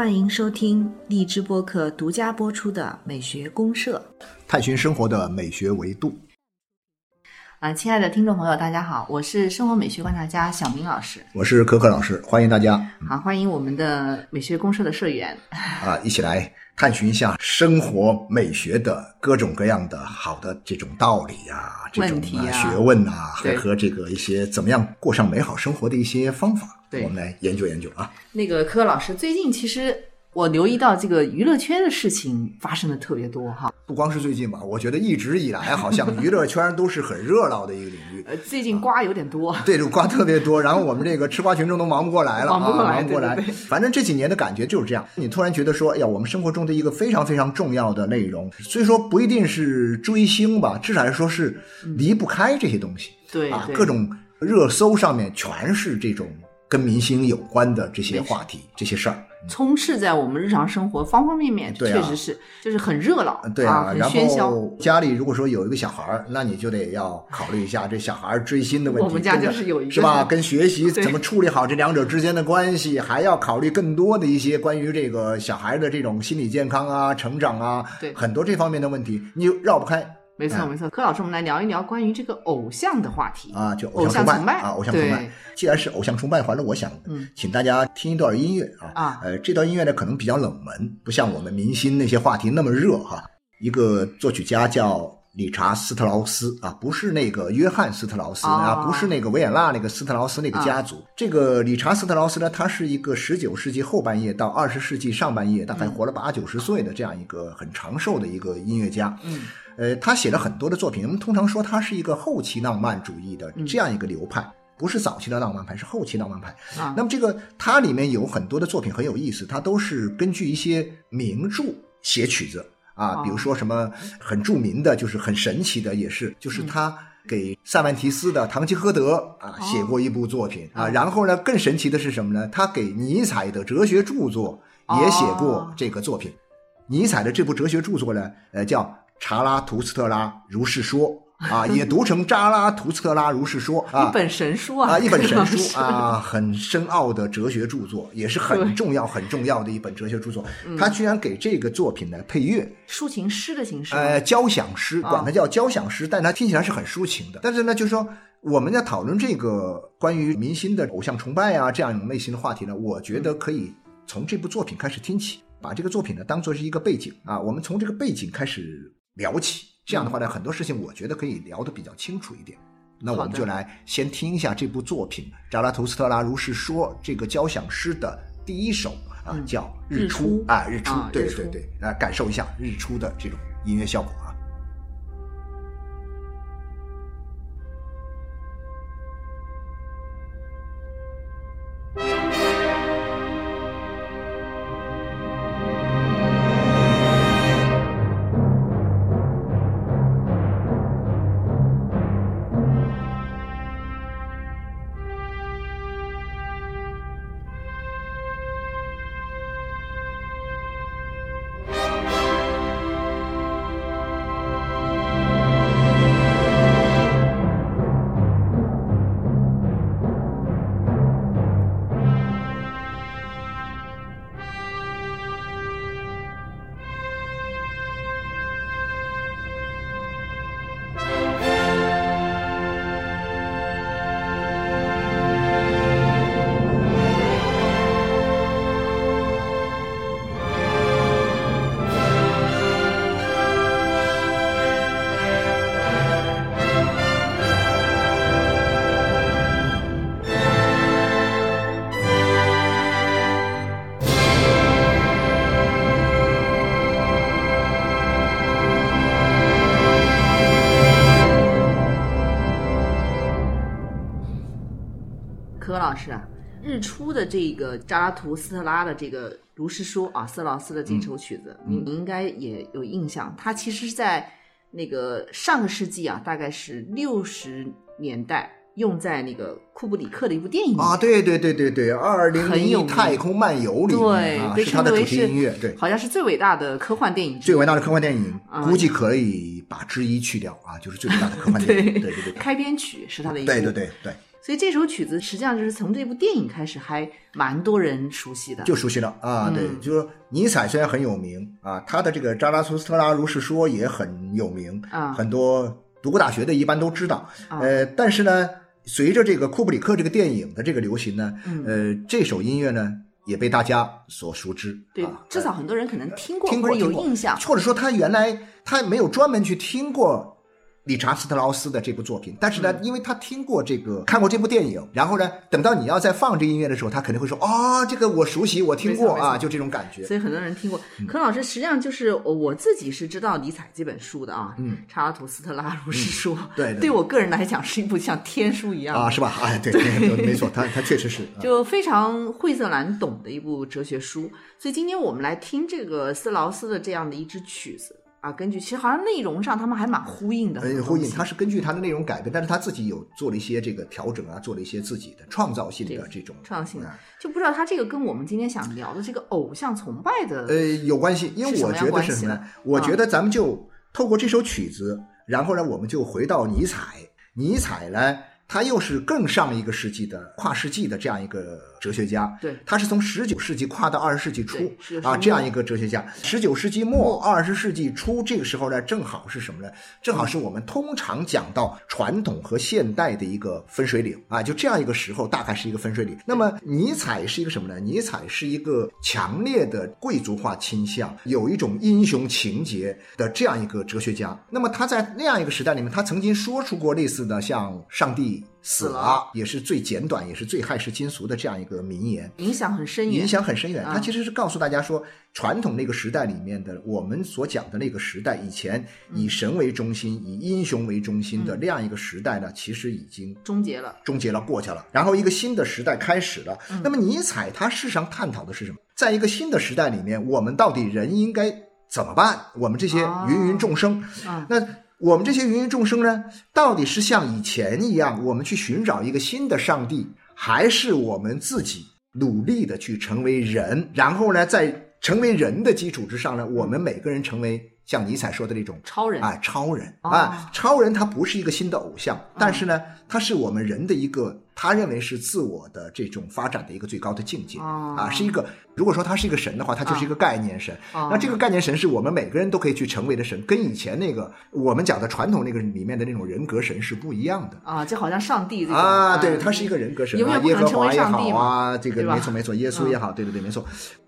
欢迎收听荔枝播客独家播出的《美学公社》，探寻生活的美学维度。啊，亲爱的听众朋友，大家好，我是生活美学观察家小明老师，我是可可老师，欢迎大家。好，欢迎我们的美学公社的社员 啊，一起来探寻一下生活美学的各种各样的好的这种道理呀，这种学问呐，和和这个一些怎么样过上美好生活的一些方法，我们来研究研究啊。那个可可老师，最近其实。我留意到这个娱乐圈的事情发生的特别多哈，不光是最近吧，我觉得一直以来好像娱乐圈都是很热闹的一个领域。呃，最近瓜有点多，对，瓜特别多，然后我们这个吃瓜群众都忙不过来了，忙不过来，忙不过来。反正这几年的感觉就是这样，你突然觉得说，哎呀，我们生活中的一个非常非常重要的内容，虽说不一定是追星吧，至少来说是离不开这些东西。对啊，各种热搜上面全是这种跟明星有关的这些话题、这些事儿。充斥在我们日常生活方方面面，确实是，就是很热闹，对啊，很喧嚣。家里如果说有一个小孩儿，那你就得要考虑一下这小孩追星的问题。我们家就是有一个，是吧？跟学习怎么处理好这两者之间的关系，还要考虑更多的一些关于这个小孩的这种心理健康啊、成长啊，对很多这方面的问题，你就绕不开。没错，没错。柯老师，我们来聊一聊关于这个偶像的话题啊，就偶像崇拜啊，偶像崇拜。既然是偶像崇拜，反正我想，请大家听一段音乐啊。啊，呃，这段音乐呢可能比较冷门，不像我们明星那些话题那么热哈。一个作曲家叫理查斯特劳斯啊，不是那个约翰斯特劳斯啊，不是那个维也纳那个斯特劳斯那个家族。这个理查斯特劳斯呢，他是一个十九世纪后半叶到二十世纪上半叶，大概活了八九十岁的这样一个很长寿的一个音乐家。嗯。呃，他写了很多的作品，我们通常说他是一个后期浪漫主义的这样一个流派，不是早期的浪漫派，是后期浪漫派。啊，那么这个它里面有很多的作品很有意思，它都是根据一些名著写曲子啊，比如说什么很著名的，就是很神奇的，也是就是他给塞万提斯的《堂吉诃德》啊写过一部作品啊，然后呢更神奇的是什么呢？他给尼采的哲学著作也写过这个作品，尼采的这部哲学著作呢，呃叫。查拉图斯特拉如是说 啊，也读成扎拉图斯特拉如是说啊，一本神书啊，啊，一本神书啊，很深奥的哲学著作，也是很重要很重要的一本哲学著作。他居然给这个作品呢配乐，抒情诗的形式，呃，交响诗，管它叫交响诗，但它听起来是很抒情的。但是呢，就是说我们在讨论这个关于明星的偶像崇拜啊这样一种类型的话题呢，我觉得可以从这部作品开始听起，把这个作品呢当做是一个背景啊，我们从这个背景开始。聊起这样的话呢，很多事情我觉得可以聊得比较清楚一点。那我们就来先听一下这部作品《扎拉图斯特拉如是说》这个交响诗的第一首啊，叫《日出》啊，日出，对对对，来感受一下日出的这种音乐效果。是啊，日出的这个扎拉图斯特拉的这个如是说啊，斯劳斯的这首曲子，你应该也有印象。它其实是在那个上个世纪啊，大概是六十年代用在那个库布里克的一部电影啊，对对对对对，二零零一太空漫游里面对，是它的主题音乐，对，好像是最伟大的科幻电影，最伟大的科幻电影，估计可以把之一去掉啊，就是最伟大的科幻 电影，对对对，开篇曲是它的一对对对对。所以这首曲子实际上就是从这部电影开始，还蛮多人熟悉的。就熟悉了啊，嗯对，就是说尼采虽然很有名啊，他的这个《扎拉苏斯特拉如是说》也很有名，啊很多读过大学的一般都知道。啊呃，但是呢，随着这个库布里克这个电影的这个流行呢，嗯呃，这首音乐呢也被大家所熟知。对啊，至少很多人可能听过听过有印象。或者说他原来他没有专门去听过理查斯特劳斯的这部作品，但是呢，嗯因为他听过这个看过这部电影，然后呢，等到你要再放这音乐的时候，他肯定会说啊、这个我熟悉，我听过啊，就这种感觉。所以很多人听过。嗯可老师实际上就是我我自己是知道尼采这本书的啊，嗯查拉图斯特拉如是说》对对对我个人来讲是一部像天书一样啊，是吧？哎，对，对没错，他他确实是。啊就非常晦涩难懂的一部哲学书。所以今天我们来听这个斯劳斯的这样的一支曲子啊，根据其实好像内容上他们还蛮呼应的，呼应，他是根据他的内容改编，但是他自己有做了一些这个调整啊，做了一些自己的创造性的这种创新的啊，就不知道他这个跟我们今天想聊的这个偶像崇拜的，呃，有关系，因为我觉得是什么呢？我觉得咱们就透过这首曲子，然后呢，我们就回到尼采。尼采呢，他又是更上一个世纪的跨世纪的这样一个哲学家。对他是从十九世纪跨到二十世纪初对19世纪啊，这样一个哲学家。十九世纪末、二十世纪初这个时候呢，正好是什么呢？正好是我们通常讲到传统和现代的一个分水岭啊，就这样一个时候，大概是一个分水岭。那么尼采是一个什么呢？尼采是一个强烈的贵族化倾向，有一种英雄情节的这样一个哲学家。那么他在那样一个时代里面，他曾经说出过类似的像“上帝死了”，死了也是最简短，也是最骇世惊俗的这样一个名言。影响很深远影。响很深远。啊它其实是告诉大家说，传统那个时代里面的我们所讲的那个时代，以前以神为中心、以英雄为中心的那样一个时代呢，其实已经终结了，终结了，过去了。然后一个新的时代开始了。嗯那么尼采他事实上探讨的是什么？在一个新的时代里面，我们到底人应该怎么办？我们这些哦芸芸众生，啊那我们这些芸芸众生呢，到底是像以前一样，我们去寻找一个新的上帝，还是我们自己努力的去成为人，然后呢，在成为人的基础之上呢，我们每个人成为像尼采说的那种超人。啊，超人。哦啊，超人他不是一个新的偶像，但是呢，他是我们人的一个，他认为是自我的这种发展的一个最高的境界哦啊，是一个。如果说他是一个神的话，他就是一个概念神。哦那这个概念神是我们每个人都可以去成为的神，跟以前那个我们讲的传统那个里面的那种人格神是不一样的。啊，就好像上帝这种啊，对，嗯他是一个人格神永啊，耶和华也好啊，这个没错没错，耶稣也好，对对对，没错。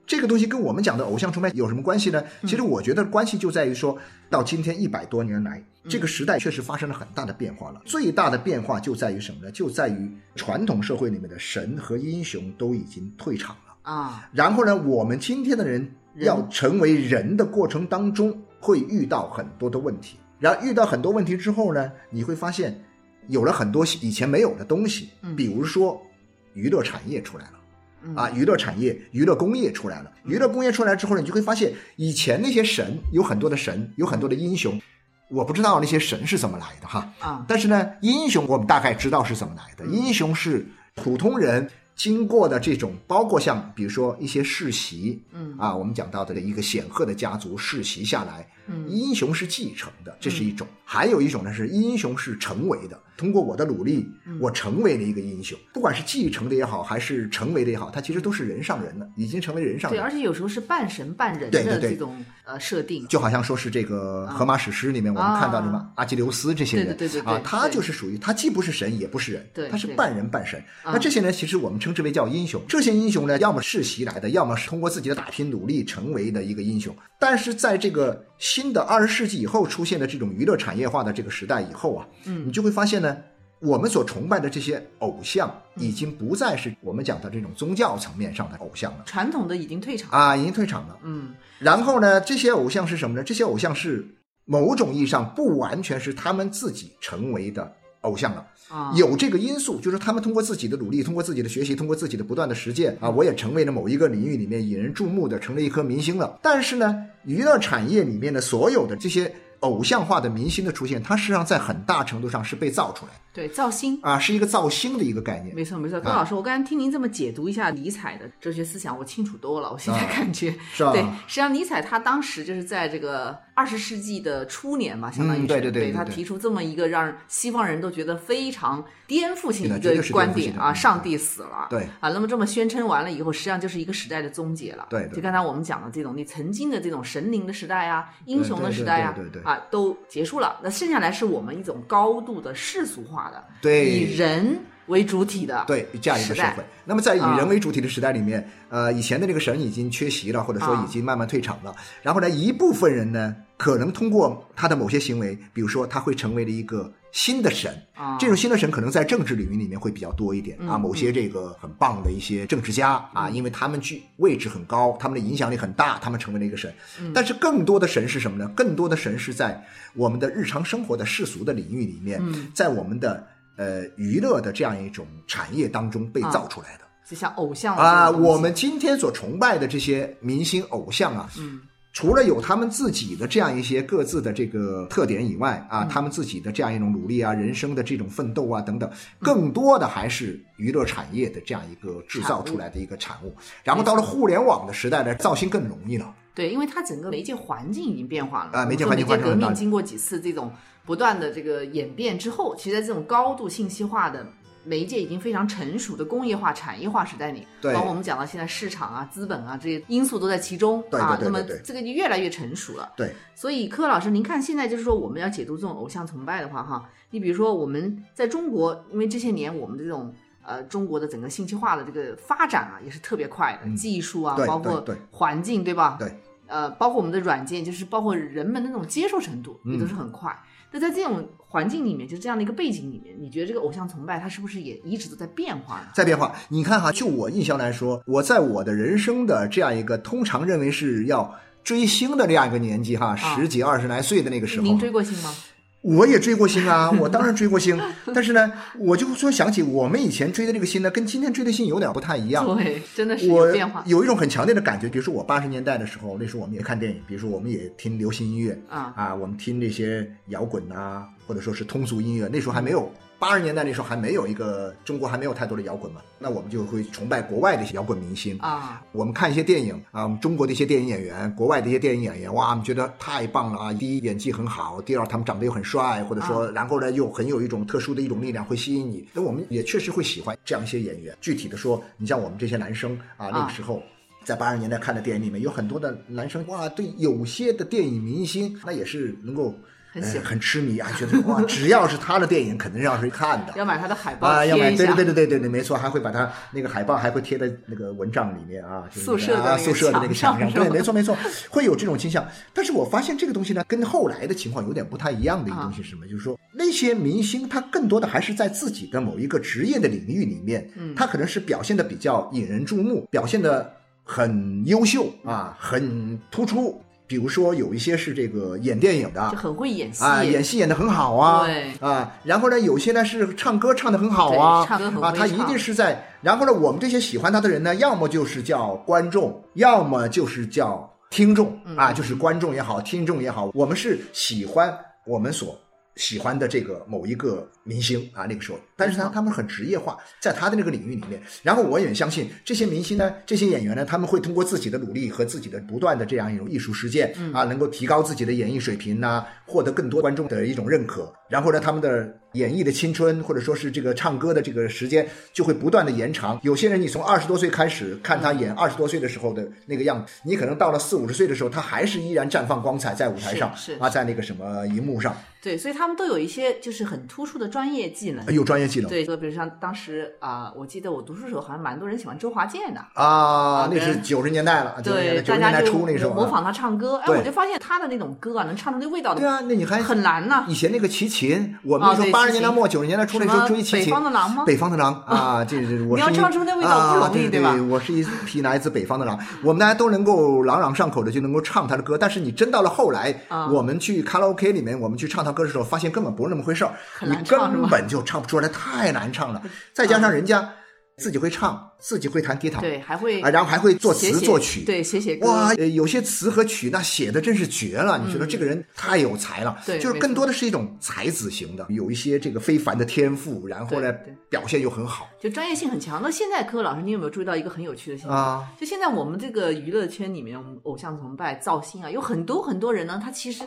这个东西跟我们讲的偶像崇拜有什么关系呢？其实我觉得关系就在于说，到今天一百多年来，这个时代确实发生了很大的变化了。最大的变化就在于什么呢？就在于传统社会里面的神和英雄都已经退场了。啊，然后呢，我们今天的人人要成为人的过程当中，会遇到很多的问题。然后遇到很多问题之后呢，你会发现有了很多以前没有的东西，嗯比如说娱乐产业出来了。嗯啊，娱乐产业、娱乐工业出来了。娱乐工业出来之后呢，你就会发现，以前那些神有很多的神，有很多的英雄，我不知道那些神是怎么来的哈。啊，但是呢，英雄我们大概知道是怎么来的。英雄是普通人经过的这种，包括像比如说一些世袭，嗯。啊，我们讲到的一个显赫的家族世袭下来，嗯。英雄是继承的，这是一种；还有一种呢是英雄是成为的，通过我的努力，嗯。我成为了一个英雄。不管是继承的也好，还是成为的也好，他其实都是人上人了，已经成为人上对，人。而且有时候是半神半人对对对。的这种呃设定，就好像说是这个荷马史诗里面我们看到的什么啊阿基琉斯这些人对对对啊，他就是属于他既不是神也不是人对，对他是半人半神。啊那这些人其实我们称之为叫英雄。这些英雄呢，要么世袭来的，要么是通过自己的打拼努力成为的一个英雄。但是在这个新的二十世纪以后出现的这种娱乐产业化的这个时代以后啊，嗯你就会发现呢。我们所崇拜的这些偶像，嗯。已经不再是我们讲的这种宗教层面上的偶像了。传统的已经退场，啊，已经退场了。嗯。然后呢，这些偶像是什么呢？这些偶像是某种意义上不完全是他们自己成为的偶像了，啊，有这个因素，就是他们通过自己的努力，通过自己的学习，通过自己的不断的实践啊，我也成为了某一个领域里面引人注目的，成了一颗明星了。但是呢，娱乐产业里面的所有的这些偶像化的明星的出现，它实际上在很大程度上是被造出来对造星。啊，是一个造星的一个概念。没错没错，高老师，我刚才听您这么解读一下尼采的哲学思想，我清楚多了。我现在啊感觉，是吧对，实际上尼采他当时就是在这个二十世纪的初年嘛，相当于对对对对他提出这么一个让西方人都觉得非常颠覆性的一个观点啊，上帝死了。对啊，那么这么宣称完了以后，实际上就是一个时代的终结了。对对就刚才我们讲的这种你曾经的这种神灵的时代啊，英雄的时代啊，对对对对对啊，都结束了。那剩下来是我们一种高度的世俗化的，对以人为主体的，对这样一个社会。那么在以啊人为主体的时代里面，呃，以前的这个神已经缺席了，或者说啊已经慢慢退场了。然后呢，一部分人呢，可能通过他的某些行为，比如说他会成为了一个新的神。啊，这种新的神可能在政治领域里面会比较多一点啊，嗯某些这个很棒的一些政治家啊，因为他们具位置很高，他们的影响力很大，他们成为了一个神。嗯但是更多的神是什么呢？更多的神是在我们的日常生活的世俗的领域里面，嗯在我们的呃娱乐的这样一种产业当中被造出来的。就像偶像啊，我们今天所崇拜的这些明星偶像啊，嗯，除了有他们自己的这样一些各自的这个特点以外嗯啊，他们自己的这样一种努力啊，人生的这种奋斗啊等等，更多的还是娱乐产业的这样一个制造出来的一个产物。然后到了互联网的时代呢，造星更容易了。对，因为它整个媒介环境已经变化了啊媒介环境发生了很大命经过几次这种不断的这个演变之后，其实在这种高度信息化的媒介已经非常成熟的工业化、产业化时代里，对包括我们讲到现在市场啊、资本啊这些因素都在其中啊，那么这个就越来越成熟了。对，所以柯老师，您看现在就是说我们要解读这种偶像崇拜的话，哈，你比如说我们在中国，因为这些年我们的这种。呃，中国的整个信息化的这个发展啊，也是特别快的，嗯技术啊，包括对对环境，对吧？对，呃，包括我们的软件，就是包括人们的那种接受程度，也都是很快。那在这种环境里面，就这样的一个背景里面，你觉得这个偶像崇拜它是不是也一直都在变化呢？在变化，你看哈，就我印象来说，我在我的人生的这样一个通常认为是要追星的这样一个年纪哈，十几二十来岁的那个时候，您追过星吗？我也追过星啊，我当然追过星，但是呢，我就说想起我们以前追的这个星呢，跟今天追的星有点不太一样。对，真的是变化有一种很强烈的感觉，比如说我八十年代的时候，那时候我们也看电影，比如说我们也听流行音乐啊。啊，我们听那些摇滚啊，或者说是通俗音乐，那时候还没有。八十年代那时候还没有一个中国还没有太多的摇滚嘛，那我们就会崇拜国外的一些摇滚明星啊。我们看一些电影啊，我们中国的一些电影演员，国外的一些电影演员，哇，我们觉得太棒了啊！第一演技很好，第二他们长得又很帅，或者说然后呢又很有一种特殊的一种力量会吸引你。那我们也确实会喜欢这样一些演员。具体的说，你像我们这些男生啊，那个时候。在八十年代看的电影里面，有很多的男生哇，对有些的电影明星，那也是能够很喜欢呃、很痴迷啊，觉得哇，只要是他的电影，肯定是要去看的。要买他的海报啊，要买，对对对对对对对，没错，还会把他那个海报还会贴在那个蚊帐里面啊，就是宿舍的啊宿舍的那个墙上，对，没错没错，会有这种倾向。但是我发现这个东西呢，跟后来的情况有点不太一样的一个东西是什么？就是说那些明星他更多的还是在自己的某一个职业的领域里面，嗯他可能是表现的比较引人注目，表现的很优秀啊，很突出。比如说有一些是这个演电影的，就很会演戏。啊，演戏演的很好啊，对。啊，然后呢，有些呢是唱歌唱的很好啊，对唱歌很好啊，他一定是在，然后呢，我们这些喜欢他的人呢，要么就是叫观众，要么就是叫听众。嗯。啊，就是观众也好，听众也好，我们是喜欢我们所喜欢的这个某一个明星啊，那个时候，但是他他们很职业化，在他的那个领域里面，然后我也相信这些明星呢，这些演员呢，他们会通过自己的努力和自己的不断的这样一种艺术实践啊，能够提高自己的演艺水平呐、获得更多观众的一种认可，然后呢，他们的演绎的青春或者说是这个唱歌的这个时间就会不断的延长。有些人你从二十多岁开始看他演二十多岁的时候的那个样子，你可能到了四五十岁的时候，他还是依然绽放光彩在舞台上啊，在那个什么荧幕上，对，所以他们都有一些就是很突出的专业技能。有专业技能。对，就比如像当时啊、我记得我读书时候好像蛮多人喜欢周华健的。啊，那是九十年代了，对，九十年代初那时候啊。模仿他唱歌，哎，我就发现他的那种歌啊，能唱出那味道的，对啊，那你还很难呐。以前那个齐秦，我们那时候啊对齐秦八十年代末九十年代初那时候追齐秦，方的狼吗？北方的狼啊，这这我你要唱出那味道不容易啊对对吧？我是一匹来自北方的狼，我们大家都能够朗朗上口的就能够唱他的歌，但是你真到了后来，啊。我们去卡拉 OK 里面，我们去唱他歌的时候，发现根本不是那么回事儿，你根本就唱不出来，太难唱了，再加上人家。自己会唱，自己会弹吉他，对，还会啊，然后还会作词作曲，对，写写歌，哇，呃有些词和曲那写的真是绝了，你觉得这个人太有才了，对就是更多的是一种才子型的，有一些这个非凡的天赋，然后呢表现又很好就专业性很强。那现在柯老师，你有没有注意到一个很有趣的现象？啊，就现在我们这个娱乐圈里面，我们偶像崇拜、造星啊，有很多很多人呢，他其实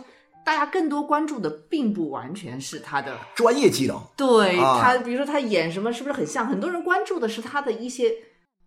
大家更多关注的，并不完全是他的专业技能对、啊他，比如说他演什么是不是很像？很多人关注的是他的一些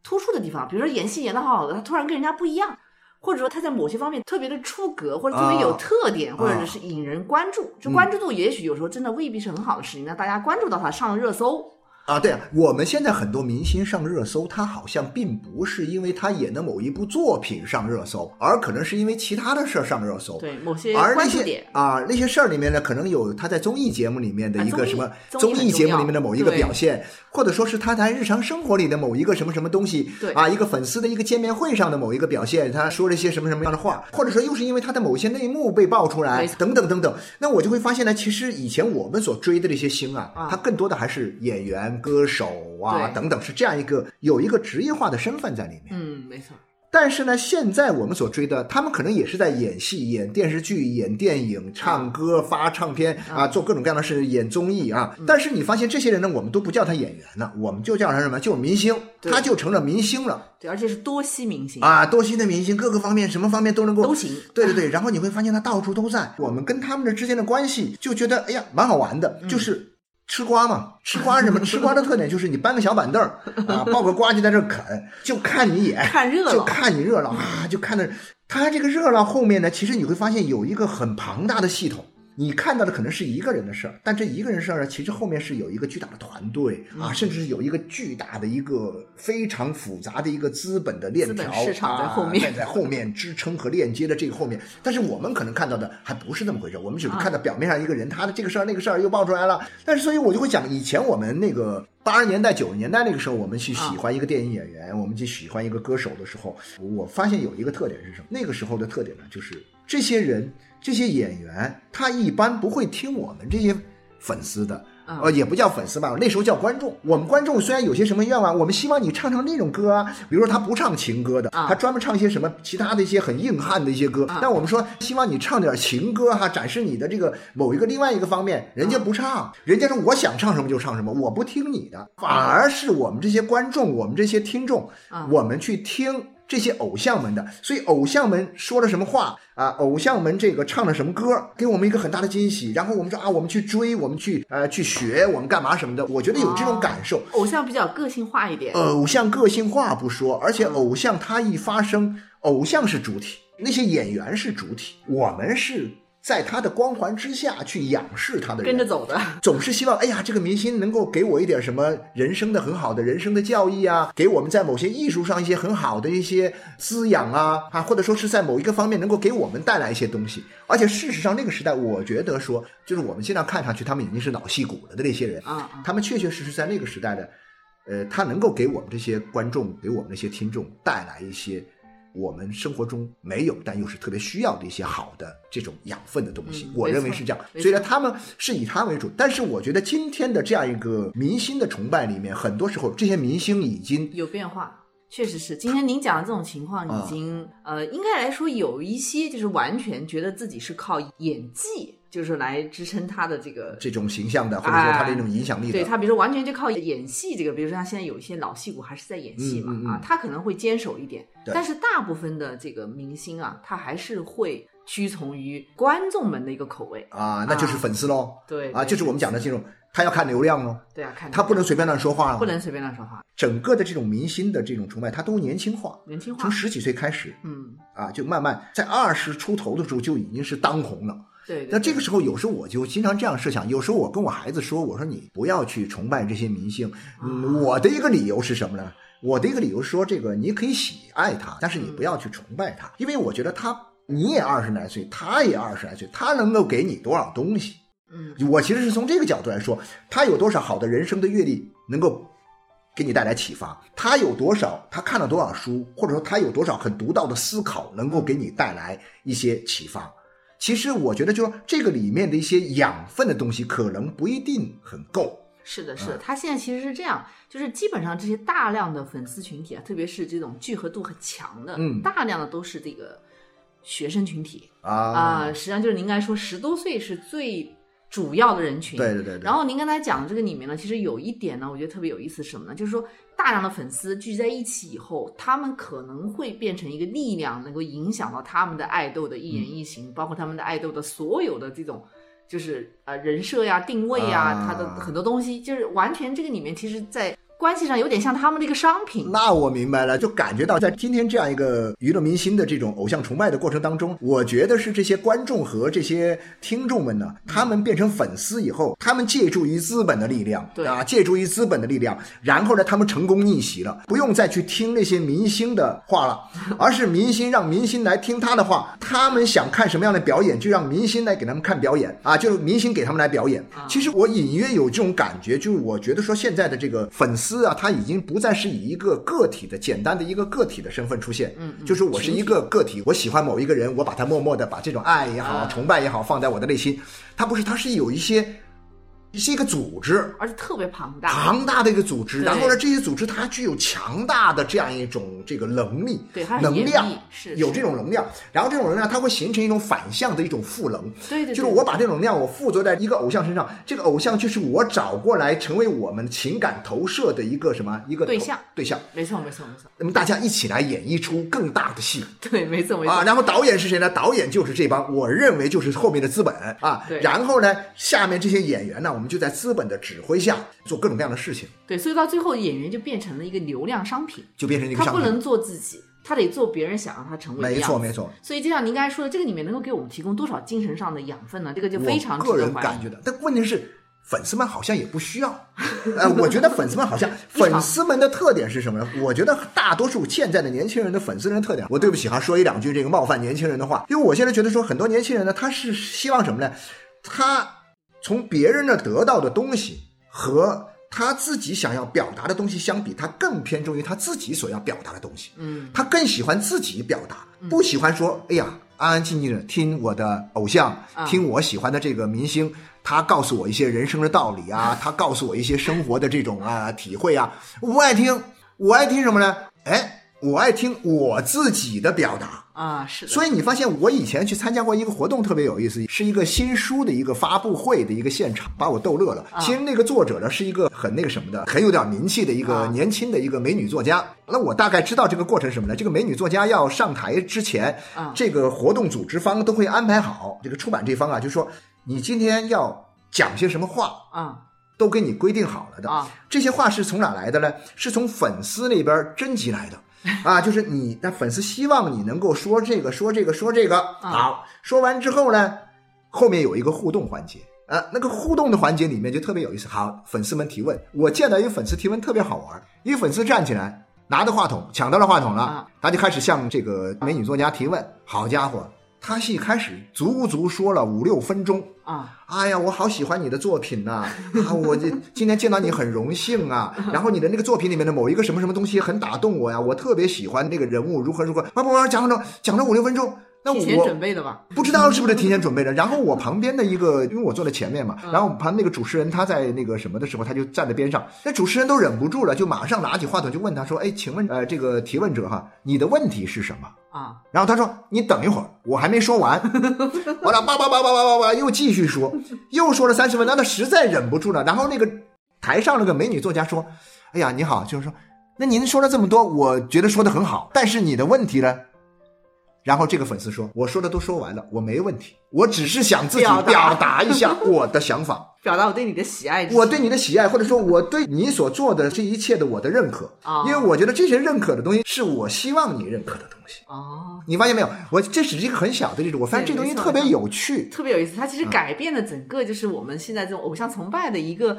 突出的地方，比如说演戏演的好好的，他突然跟人家不一样，或者说他在某些方面特别的出格，或者特别有啊特点，或者是引人关注。这关注度也许有时候真的未必是很好的事情，那大家关注到他上了热搜。啊，对啊，我们现在很多明星上热搜，他好像并不是因为他演的某一部作品上热搜，而可能是因为其他的事儿上热搜。对某些而那些啊，那些事儿里面呢，可能有他在综艺节目里面的一个什么综综艺节目里面的某一个表现，或者说是他在日常生活里的某一个什么什么东西，对啊，一个粉丝的一个见面会上的某一个表现，他说了一些什么什么样的话，或者说又是因为他的某些内幕被爆出来等等等等，那我就会发现呢，其实以前我们所追的这些星啊，啊他更多的还是演员、歌手啊等等，是这样一个有一个职业化的身份在里面。嗯，没错，但是呢，现在我们所追的，他们可能也是在演戏、演电视剧、演电影、唱歌、发唱片啊，做各种各样的事，演综艺啊。但是你发现这些人呢，我们都不叫他演员了，我们就叫他什么？就是明星，他就成了明星了对，而且是多栖明星，啊，多栖的明星，各个方面什么方面都能够都行。对对对，然后你会发现他到处都在。我们跟他们的之间的关系就觉得，哎呀，蛮好玩的，嗯就是。吃瓜嘛，吃瓜是什么？吃瓜的特点就是 你搬个小板凳儿啊，抱个瓜就在这啃，就看你眼，看热闹就看你热闹啊，就看着他这个热闹后面呢，其实你会发现有一个很庞大的系统。你看到的可能是一个人的事儿，但这一个人事儿呢，其实后面是有一个巨大的团队嗯啊，甚至是有一个巨大的一个非常复杂的一个资本的链条市场在啊后面在在后面支撑和链接的这个后面。但是我们可能看到的还不是那么回事，我们只是看到表面上一个人，他的这个事儿那个事儿又爆出来了。但是所以我就会讲，以前我们那个八十年代九十年代那个时候，我们去喜欢一个电影演员，我们去喜欢一个歌手的时候，我发现有一个特点是什么？那个时候的特点呢，就是这些人。这些演员他一般不会听我们这些粉丝的，嗯呃，也不叫粉丝吧，那时候叫观众。我们观众虽然有些什么愿望，我们希望你唱唱那种歌啊，比如说他不唱情歌的，啊他专门唱一些什么其他的一些很硬汉的一些歌。啊但我们说希望你唱点情歌哈、展示你的这个某一个另外一个方面，人家不唱，人家说我想唱什么就唱什么，我不听你的，反而是我们这些观众，我们这些听众，啊我们去听。这些偶像们的，所以偶像们说了什么话啊？偶像们这个唱了什么歌，给我们一个很大的惊喜。然后我们说啊，我们去追，我们去呃去学，我们干嘛什么的。我觉得有这种感受。偶像比较个性化一点，偶像个性化不说，而且偶像他一发声，偶像是主体，那些演员是主体，我们是在他的光环之下去仰视他的人，跟着走的。总是希望，哎呀，这个明星能够给我一点什么人生的很好的人生的教义啊，给我们在某些艺术上一些很好的一些滋养啊，啊，或者说是在某一个方面能够给我们带来一些东西。而且事实上，那个时代，我觉得说，就是我们现在看上去他们已经是老戏骨了的那些人，啊啊他们确确实实在那个时代的，呃，他能够给我们这些观众，给我们那些听众带来一些。我们生活中没有，但又是特别需要的一些好的这种养分的东西，我认为是这样。没错虽然他们是以他为主，但是我觉得今天的这样一个明星的崇拜里面，很多时候这些明星已经有变化，确实是。今天您讲的这种情况，啊已经、呃，应该来说有一些就是完全觉得自己是靠演技，就是来支撑他的这个。这种形象的，或者说他的一种影响力的。对他，比如说完全就靠演戏，这个，比如说他现在有一些老戏骨还是在演戏嘛，嗯嗯嗯啊，他可能会坚守一点，对但是大部分的这个明星啊，他还是会屈从于观众们的一个口味，啊，那就是粉丝喽。对啊，就是我们讲的这种，他要看流量喽，对啊，看他不能随便乱说话了。不能随便乱说话，整个的这种明星的这种崇拜，他都年轻化，年轻化从，十几岁开始嗯，啊，就慢慢在二十出头的时候就已经是当红了。对，对那这个时候，有时候我就经常这样设想，有时候我跟我孩子说，我说你不要去崇拜这些明星。嗯，我的一个理由是什么呢？我的一个理由说，这个你可以喜爱他，但是你不要去崇拜他，因为我觉得他你也二十来岁，他也二十来岁，他能够给你多少东西？嗯，我其实是从这个角度来说，他有多少好的人生的阅历能够给你带来启发？他有多少？他看了多少书，或者说他有多少很独到的思考，能够给你带来一些启发？其实我觉得，就说这个里面的一些养分的东西，可能不一定很够。是的，是的，他现在其实是这样，就是基本上这些大量的粉丝群体啊，特别是这种聚合度很强的，嗯。大量的都是这个学生群体。啊，啊、实际上就是您应该说十多岁是最主要的人群，对对对对，然后您刚才讲的这个里面呢，其实有一点呢，我觉得特别有意思是什么呢？就是说，大量的粉丝聚在一起以后，他们可能会变成一个力量，能够影响到他们的爱豆的一言一行，包括他们的爱豆的所有的这种。就是呃人设呀、定位呀，啊它的很多东西，就是完全这个里面，其实，在关系上有点像他们这个商品。那我明白了，就感觉到在今天这样一个娱乐明星的这种偶像崇拜的过程当中，我觉得是这些观众和这些听众们呢，他们变成粉丝以后，他们借助于资本的力量，对啊，借助于资本的力量，然后呢，他们成功逆袭了，不用再去听那些明星的话了，而是明星让明星来听他的话，他们想看什么样的表演，就让明星来给他们看表演啊，就是明星给他们来表演。其实我隐约有这种感觉，就是我觉得说现在的这个粉丝啊，他已经不再是以一个个体的简单的一个个体的身份出现，嗯嗯就是我是一个个体，我喜欢某一个人，我把他默默的把这种爱也好、啊。崇拜也好放在我的内心，他不是，他是有一些是一个组织。而且特别庞大，庞大的一个组织，然后呢，这些组织它具有强大的这样一种这个能力，对它能量，是有这种能量，然后这种能量它会形成一种反向的一种赋能，对对对，就是我把这种能量我附着在一个偶像身上，这个偶像就是我找过来成为我们情感投射的一个什么一个对象。对象，没错没错没错，那么大家一起来演绎出更大的戏。对没错没错。啊。然后导演是谁呢？导演就是这帮我认为就是后面的资本。啊对。然后呢，下面这些演员呢，我们就在资本的指挥下做各种各样的事情，对，所以到最后演员就变成了一个流量商品，就变成一个商品。他不能做自己，他得做别人想让他成为的样子没错没错。所以就像您刚才说的，这个里面能够给我们提供多少精神上的养分呢？这个就非常个人。感觉的，但问题是。粉丝们好像也不需要，呃，我觉得粉丝们好像，粉丝们的特点是什么呢？我觉得大多数现在的年轻人的粉丝人的特点，我对不起哈，说一两句这个冒犯年轻人的话，因为我现在觉得说很多年轻人呢，他是希望什么呢？他从别人那得到的东西和他自己想要表达的东西相比，他更偏重于他自己所要表达的东西。嗯，他更喜欢自己表达，不喜欢说，哎呀，安安静静的听我的偶像，啊听我喜欢的这个明星，他告诉我一些人生的道理啊，他告诉我一些生活的这种啊体会啊，我不爱听，我爱听什么呢？哎，我爱听我自己的表达。啊，是的，所以你发现，我以前去参加过一个活动，特别有意思，是一个新书的一个发布会的一个现场，把我逗乐了。啊其实那个作者呢，是一个很那个什么的，很有点名气的一个啊年轻的一个美女作家。那我大概知道这个过程是什么呢？这个美女作家要上台之前，啊这个活动组织方都会安排好，这个出版这方啊，就说你今天要讲些什么话，啊都给你规定好了的。啊这些话是从哪来的呢？是从粉丝那边征集来的。啊，就是你那粉丝希望你能够说这个说这个说这个，好，说完之后呢，后面有一个互动环节，呃，那个互动的环节里面就特别有意思。好，粉丝们提问，我见到一个粉丝提问特别好玩，一个粉丝站起来拿着话筒抢到了话筒了啊，他就开始向这个美女作家提问。好家伙，他戏开始足足说了五六分钟，啊哎呀，我好喜欢你的作品呐、啊！我这今天见到你很荣幸啊。然后你的那个作品里面的某一个什么什么东西很打动我呀，我特别喜欢那个人物如何如何。叭叭叭讲了讲了五六分钟，那提前准备的吧？不知道是不是提前准备的。然后我旁边的一个，因为我坐在前面嘛，嗯然后旁边那个主持人他在那个什么的时候，他就站在边上，那主持人都忍不住了，就马上拿起话筒就问他说：“哎，请问呃这个提问者哈，你的问题是什么？”啊然后他说：“你等一会儿，我还没说完。”完了，叭叭叭叭叭叭叭，又继续说，又说了三十分钟，他实在忍不住了。然后那个台上那个美女作家说：“哎呀，你好，就是说，那您说了这么多，我觉得说的很好，但是你的问题呢？”然后这个粉丝说：“我说的都说完了，我没问题，我只是想自己表达。一下 我的想法，表达我对你的喜爱，我对你的喜爱，或者说我对你所做的这一切的我的认可，啊因为我觉得这些认可的东西是我希望你认可的东西。”哦，你发现没有？我这只是一个很小的例子，我发现这东西特别有趣。特别有意思。它嗯其实改变了整个就是我们现在这种偶像崇拜的一个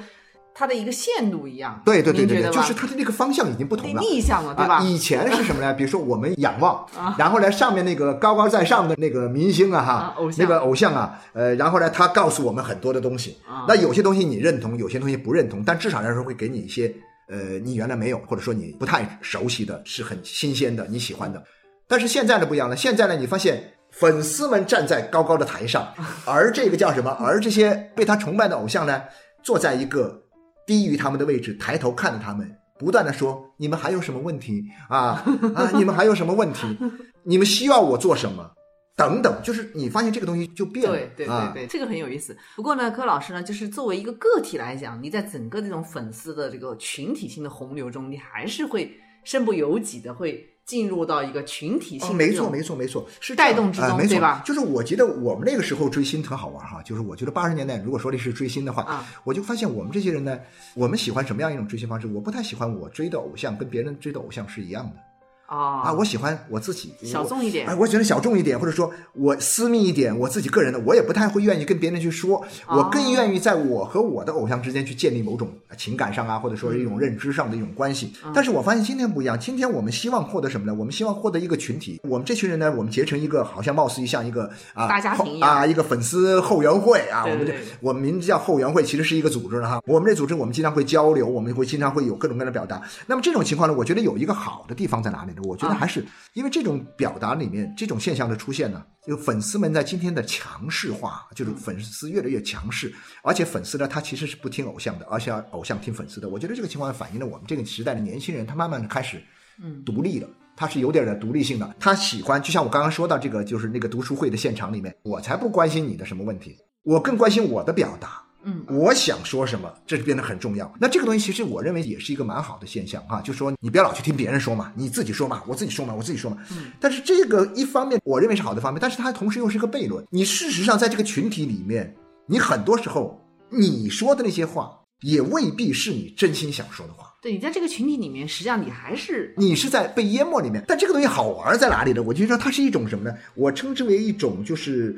它的一个限度一样。对对对对就是它的那个方向已经不同了。逆向了，对吧？啊，以前是什么呢？比如说我们仰望啊，然后呢，上面那个高高在上的那个明星啊，啊哈那个偶像啊，呃，然后呢，他告诉我们很多的东西啊。那有些东西你认同，有些东西不认同，但至少来说会给你一些，呃，你原来没有，或者说你不太熟悉的，是很新鲜的，你喜欢的。但是现在呢不一样了，现在呢，你发现粉丝们站在高高的台上，而这个叫什么？而这些被他崇拜的偶像呢，坐在一个低于他们的位置，抬头看着他们，不断的说：“你们还有什么问题啊啊？你们还有什么问题？你们需要我做什么？等等。”就是你发现这个东西就变了，对对啊对对，这个很有意思。不过呢，柯老师呢，就是作为一个个体来讲，你在整个这种粉丝的这个群体性的洪流中，你还是会身不由己的会进入到一个群体哦没错，没错，没错，是带动之中啊没错对吧就是我觉得我们那个时候追星很好玩哈，就是我觉得八十年代如果说的是追星的话，啊我就发现我们这些人呢，我们喜欢什么样一种追星方式？我不太喜欢我追的偶像跟别人追的偶像是一样的啊，啊我喜欢我自己小众一点哎，我觉得小众一点，或者说我私密一点，我自己个人的，我也不太会愿意跟别人去说，哦我更愿意在我和我的偶像之间去建立某种情感上啊，或者说一种认知上的一种关系。嗯但是我发现今天不一样，今天我们希望获得什么呢？我们希望获得一个群体，我们这群人呢，我们结成一个好像貌似于像一个啊大家庭啊一个粉丝后援会啊，我们这对对对我们名字叫后援会，其实是一个组织了哈。我们这组织我们经常会交流，我们会经常会有各种各样的表达。那么这种情况呢，我觉得有一个好的地方在哪里呢？我觉得啊还是因为这种表达里面这种现象的出现呢，就粉丝们在今天的强势化，就是粉丝越来越强势，而且粉丝呢他其实是不听偶像的，而且偶像听粉丝的。我觉得这个情况反映了我们这个时代的年轻人，他慢慢的开始嗯独立了。他是有点点独立性的，他喜欢，就像我刚刚说到这个，就是那个读书会的现场里面，我才不关心你的什么问题，我更关心我的表达。嗯我想说什么，这就变得很重要。那这个东西其实我认为也是一个蛮好的现象哈、就说你不要老去听别人说嘛，你自己说嘛，我自己说嘛，我自己说嘛。嗯但是这个一方面我认为是好的方面，但是它同时又是一个悖论。你事实上在这个群体里面，你很多时候你说的那些话，也未必是你真心想说的话。对你在这个群体里面，实际上你还是你是在被淹没里面。但这个东西好玩在哪里呢？我就说它是一种什么呢？我称之为一种就是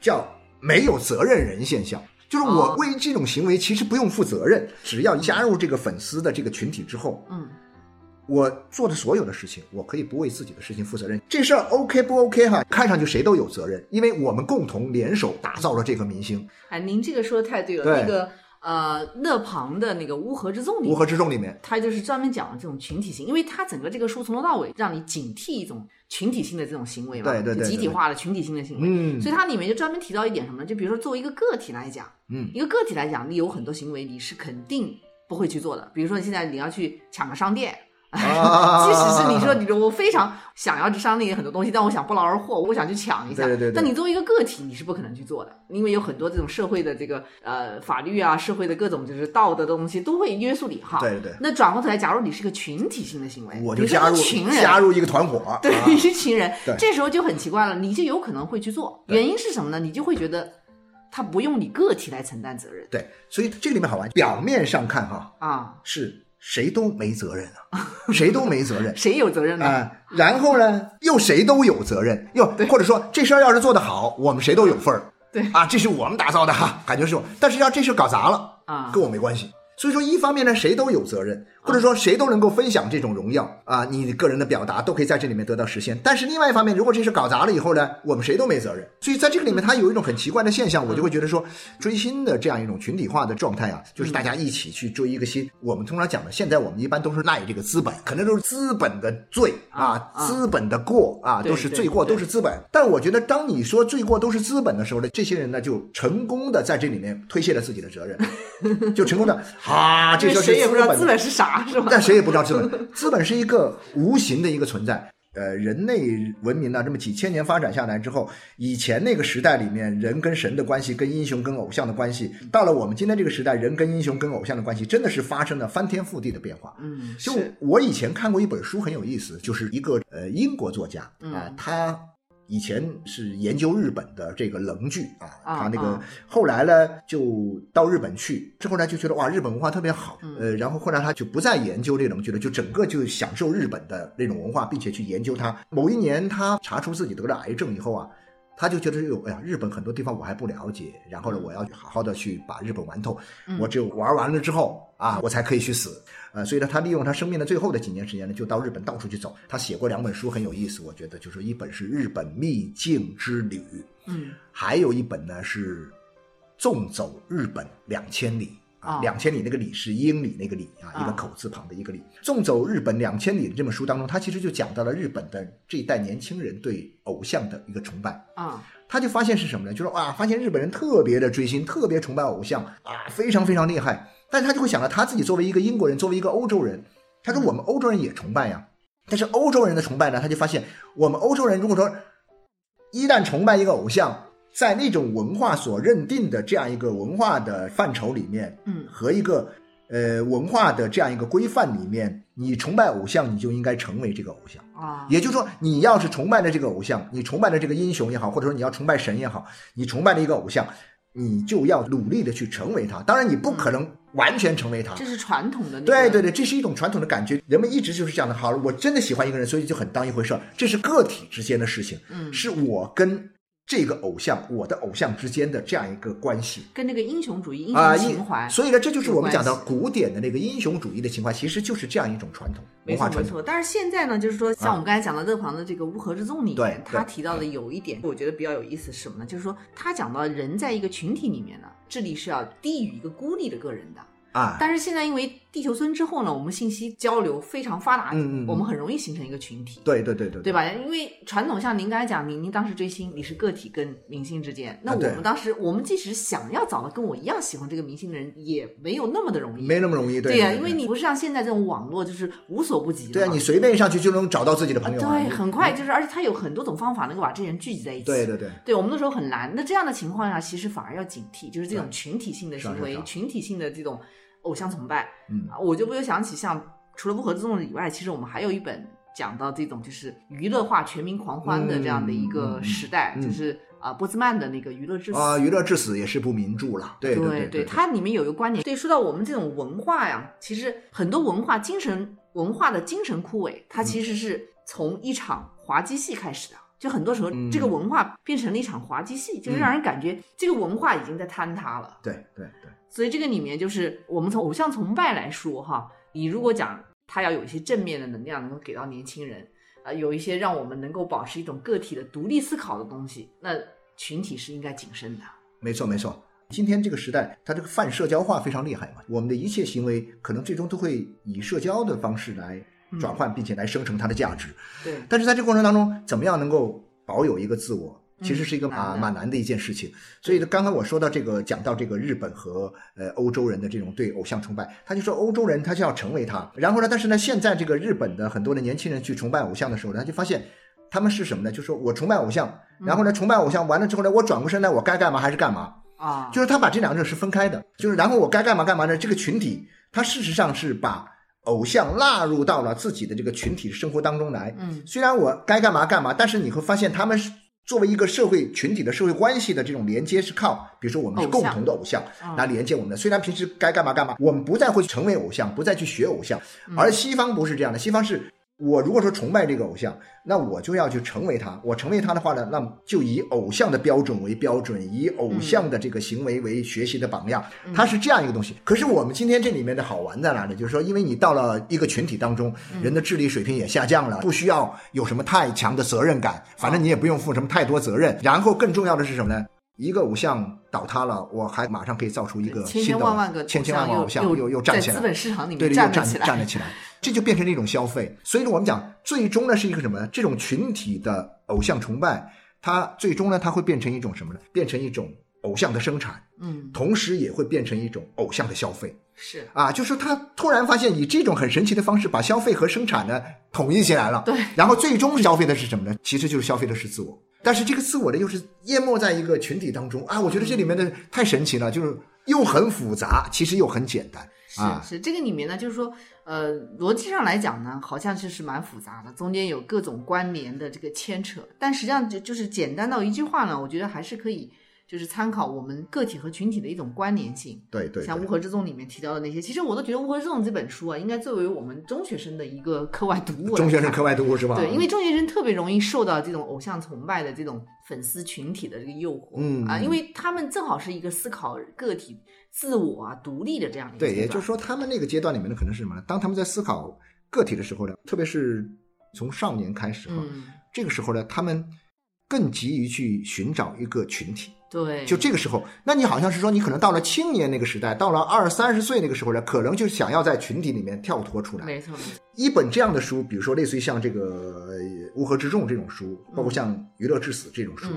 叫没有责任人现象。就是我哦为这种行为其实不用负责任，只要加入这个粉丝的这个群体之后，嗯我做的所有的事情，我可以不为自己的事情负责任。这事儿 OK 不 OK 哈？看上去谁都有责任，因为我们共同联手打造了这个明星。哎，您这个说的太对了。对那个呃，勒庞的那个《乌合之众》里乌合之众里面，他就是专门讲了这种群体性，因为他整个这个书从头到尾让你警惕一种群体性的这种行为嘛，对对对就集体化的群体性的行为。嗯所以它里面就专门提到一点什么呢？就比如说作为一个个体来讲，嗯一个个体来讲，你有很多行为你是肯定不会去做的，比如说你现在你要去抢个商店。啊 即使是你说你说我非常想要这商店里很多东西，但我想不劳而获，我想去抢一下。对对对但你作为一个个体，你是不可能去做的，因为有很多这种社会的这个呃法律啊，社会的各种就是道德的东西都会约束你哈。对对对那转过头来，假如你是个群体性的行为，我就加入群人，加入一个团伙，对，啊一群人对，这时候就很奇怪了，你就有可能会去做，原因是什么呢？你就会觉得他不用你个体来承担责任对，所以这个里面好玩。表面上看哈，啊，是谁都没责任啊，谁都没责任 谁有责任呢？啊、然后呢，又谁都有责任，又或者说这事儿要是做得好，我们谁都有份儿。对啊，这是我们打造的哈，感觉是我。但是要这事儿搞砸了，啊跟我没关系。所以说，一方面呢，谁都有责任，或者说谁都能够分享这种荣耀啊，你个人的表达都可以在这里面得到实现。但是另外一方面，如果这事搞砸了以后呢，我们谁都没责任。所以在这个里面，它有一种很奇怪的现象，我就会觉得说，追星的这样一种群体化的状态啊，就是大家一起去追一个星。我们通常讲的，现在我们一般都是赖这个资本，可能都是资本的罪啊，啊资本的过啊，都是罪过，都是资本。但我觉得，当你说罪过都是资本的时候呢，这些人呢就成功的在这里面推卸了自己的责任，就成功的啊，这就是谁也不知道资本是啥，是吧？但谁也不知道资本，资本是一个无形的一个存在。呃，人类文明呢，这么几千年发展下来之后，以前那个时代里面，人跟神的关系，跟英雄跟偶像的关系，到了我们今天这个时代，人跟英雄跟偶像的关系，真的是发生了翻天覆地的变化。嗯，就我以前看过一本书，很有意思，就是一个呃英国作家嗯啊，他以前是研究日本的这个棱剧啊，啊他那个啊后来呢就到日本去，之后呢就觉得哇日本文化特别好，嗯呃，然后后来他就不再研究这棱剧了，就整个就享受日本的那种文化，并且去研究它。某一年他查出自己得了癌症以后啊。他就觉得有，哎呀，日本很多地方我还不了解，然后呢，我要好好的去把日本玩透。嗯我只有玩完了之后啊，我才可以去死。呃，所以呢，他利用他生命的最后的几年时间呢，就到日本到处去走。他写过两本书很有意思，我觉得就是一本是《日本秘境之旅》，嗯还有一本呢是《纵走日本两千里》啊哦，两千里那个里是英里那个里啊，一个啊口字旁的一个里。纵走日本两千里这本书当中，他其实就讲到了日本的这一代年轻人对偶像的一个崇拜。啊他就发现是什么呢？就是哇，发现日本人特别的追星，特别崇拜偶像啊，非常非常厉害。但是他就会想到他自己作为一个英国人，作为一个欧洲人，他说我们欧洲人也崇拜呀。但是欧洲人的崇拜呢，他就发现我们欧洲人如果说一旦崇拜一个偶像，在那种文化所认定的这样一个文化的范畴里面，嗯和一个呃文化的这样一个规范里面，你崇拜偶像，你就应该成为这个偶像。啊，也就是说，你要是崇拜的这个偶像，你崇拜的这个英雄也好，或者说你要崇拜神也好，你崇拜的一个偶像，你就要努力的去成为他。当然，你不可能完全成为他。这是传统的对对对，这是一种传统的感觉，人们一直就是这样的。好了，我真的喜欢一个人，所以就很当一回事儿，这是个体之间的事情，嗯是我跟这个偶像，我的偶像之间的这样一个关系。跟那个英雄主义、英啊，雄情怀，所以呢，这就是我们讲的古典的那个英雄主义的情怀，其实就是这样一种传统文化传统。没错没错，但是现在呢，就是说，像啊我们刚才讲的乐庞的这个《乌合之众》里对面，他提到的有一点，我觉得比较有意思是什么呢？就是说，他讲到人在一个群体里面呢，智力是要低于一个孤立的个人的。啊，但是现在因为地球村之后呢，我们信息交流非常发达，嗯嗯嗯我们很容易形成一个群体。对对对对对吧？因为传统像您刚才讲，您您当时追星，你是个体跟明星之间。那我们当时，我们即使想要找到跟我一样喜欢这个明星的人，也没有那么的容易。没那么容易，对对呀、对因为你不是像现在这种网络，就是无所不及的。对啊，你随便上去就能找到自己的朋友啊，对，很快就是，而且他有很多种方法能够把这些人聚集在一起。对对对，对我们那时候很难。那这样的情况下，其实反而要警惕，就是这种群体性的行为群体性的这种偶像崇拜。嗯啊，我就不由想起，像除了《乌合之众》以外，其实我们还有一本讲到这种就是娱乐化、全民狂欢的这样的一个时代，嗯就是啊波兹曼的那个《娱乐至死》啊，娱乐至死也是部名著了，对对对，它里面有一个观点，对，说到我们这种文化呀，其实很多文化、精神文化的精神枯萎，它其实是从一场滑稽戏开始的。就很多时候，嗯这个文化变成了一场滑稽戏，就是让人感觉这个文化已经在坍塌了。对对对，所以这个里面就是我们从偶像崇拜来说哈，你如果讲他要有一些正面的能量能够给到年轻人，啊、有一些让我们能够保持一种个体的独立思考的东西，那群体是应该谨慎的。没错没错。今天这个时代，它这个泛社交化非常厉害嘛，我们的一切行为可能最终都会以社交的方式来转换，并且来生成它的价值。对，但是在这个过程当中，怎么样能够保有一个自我，其实是一个啊蛮难的一件事情。所以刚刚我说到这个，讲到这个日本和呃欧洲人的这种对偶像崇拜，他就说欧洲人他就要成为他，然后呢，但是呢，现在这个日本的很多的年轻人去崇拜偶像的时候呢，他就发现他们是什么呢？就说我崇拜偶像，然后呢，崇拜偶像完了之后呢，我转过身来，我该干嘛还是干嘛。啊，就是他把这两者是分开的，就是然后我该干嘛干嘛呢？这个群体，他事实上是把偶像纳入到了自己的这个群体生活当中来。嗯虽然我该干嘛干嘛，但是你会发现他们是作为一个社会群体的社会关系的这种连接是靠，比如说我们是共同的偶像嗯来连接我们的。虽然平时该干嘛干嘛，我们不再会成为偶像，不再去学偶像，嗯而西方不是这样的，西方是。我如果说崇拜这个偶像，那我就要去成为他。我成为他的话呢，那么就以偶像的标准为标准，以偶像的这个行为为学习的榜样。它是这样一个东西。可是我们今天这里面的好玩在哪里？就是说，因为你到了一个群体当中，人的智力水平也下降了，不需要有什么太强的责任感，反正你也不用负什么太多责任。然后更重要的是什么呢？一个偶像倒塌了，我还马上可以造出一个千新的千万万个千千万万偶像又又又站起来，在资本市场里对对，面站又站起来，站了起来，这就变成了一种消费。所以呢，我们讲最终呢是一个什么呢？这种群体的偶像崇拜，它最终呢它会变成一种什么呢？变成一种偶像的生产，嗯，同时也会变成一种偶像的消费是啊。就是他突然发现以这种很神奇的方式把消费和生产呢统一起来了，对，然后最终消费的是什么呢？其实就是消费的是自我。但是这个自我呢，又是淹没在一个群体当中啊！我觉得这里面的太神奇了，就是又很复杂，其实又很简单啊。是是，这个里面呢，就是说，呃，逻辑上来讲呢，好像就是蛮复杂的，中间有各种关联的这个牵扯，但实际上就就是简单到一句话呢，我觉得还是可以，就是参考我们个体和群体的一种关联性。对对对像《乌合之众》里面提到的那些，其实我都觉得《乌合之众》这本书啊，应该作为我们中学生的一个课外读物。中学生课外读物是吧？对，因为中学生特别容易受到这种偶像崇拜的这种粉丝群体的这个诱惑，啊，嗯啊因为他们正好是一个思考个体自我啊、独立的这样的一个对，阶段也就是说，他们那个阶段里面的可能是什么呢？当他们在思考个体的时候呢，特别是从少年开始哈，嗯，这个时候呢，他们更急于去寻找一个群体。对，就这个时候，那你好像是说，你可能到了青年那个时代，到了二三十岁那个时候呢，可能就想要在群体里面跳脱出来。没错。一本这样的书，比如说类似于像这个《乌合之众》这种书，包括像《娱乐至死》这种书，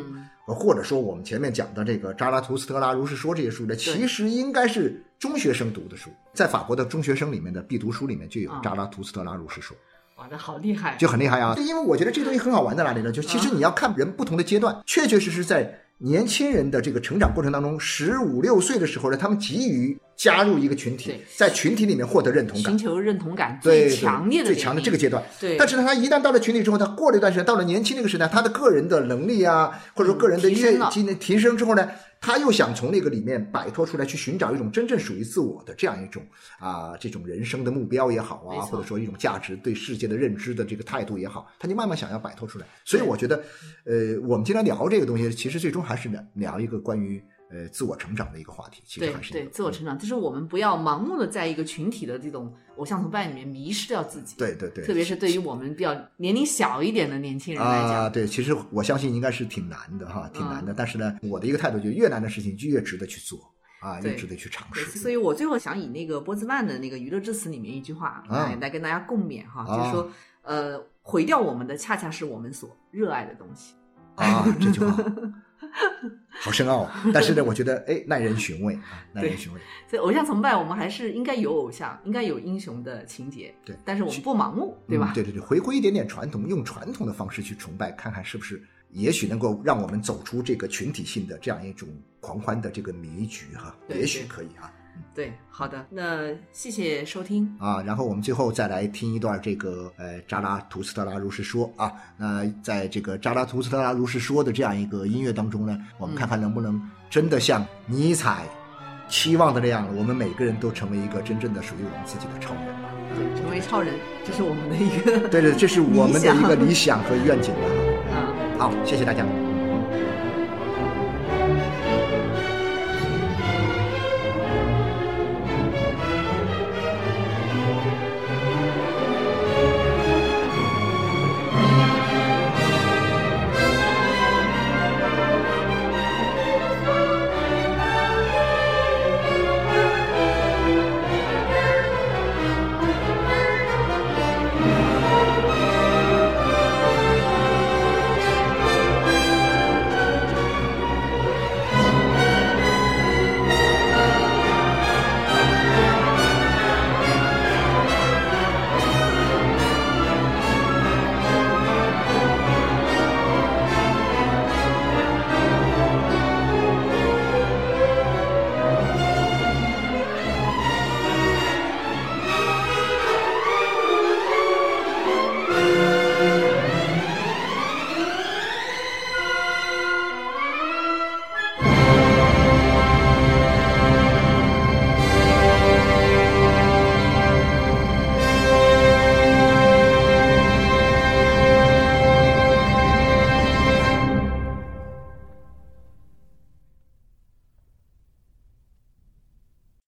呃，或者说我们前面讲的这个《扎拉图斯特拉如是说》这些书呢，其实应该是中学生读的书，在法国的中学生里面的必读书里面就有《扎拉图斯特拉如是说》。哇，那好厉害，就很厉害啊！就因为我觉得这个东西很好玩在哪里呢？就其实你要看人不同的阶段，确确实实在。年轻人的这个成长过程当中，十五六岁的时候呢，他们急于加入一个群体，在群体里面获得认同感，寻求认同感最强烈的、最强的这个阶段。对，但是呢，他一旦到了群体之后，他过了一段时间，到了年轻那个时代，他的个人的能力啊，或者说个人的跃进提升之后呢？他又想从那个里面摆脱出来，去寻找一种真正属于自我的这样一种啊，这种人生的目标也好啊，或者说一种价值对世界的认知的这个态度也好，他就慢慢想要摆脱出来。所以我觉得，呃，我们今天聊这个东西，其实最终还是聊聊一个关于。呃，自我成长的一个话题，其实还是对自我成长，就是我们不要盲目的在一个群体的这种偶像崇拜里面迷失掉自己。对对对，特别是对于我们比较年龄小一点的年轻人来讲，啊，对，其实我相信应该是挺难的哈，挺难的。但是呢，我的一个态度就是，越难的事情就越值得去做啊，越值得去尝试。所以我最后想以那个波兹曼的那个《娱乐至死》里面一句话来来跟大家共勉哈，就是说，呃，毁掉我们的恰恰是我们所热爱的东西啊，这句话。好深奥，但是呢，我觉得哎，耐人寻味啊，耐人寻味。所以偶像崇拜，我们还是应该有偶像，应该有英雄的情节。对，但是我们不盲目，对吧？对对对，回归一点点传统，用传统的方式去崇拜，看看是不是，也许能够让我们走出这个群体性的这样一种狂欢的这个迷局哈，也许可以啊。对，好的，那谢谢收听啊。然后我们最后再来听一段这个呃扎拉图斯特拉如是说啊。那在这个扎拉图斯特拉如是说的这样一个音乐当中呢，我们看看能不能真的像尼采期望的那样，我们每个人都成为一个真正的属于我们自己的超人吧。对，成为超人，这是我们的一个对对，这是我们的一个理想和愿景吧。啊，好，谢谢大家。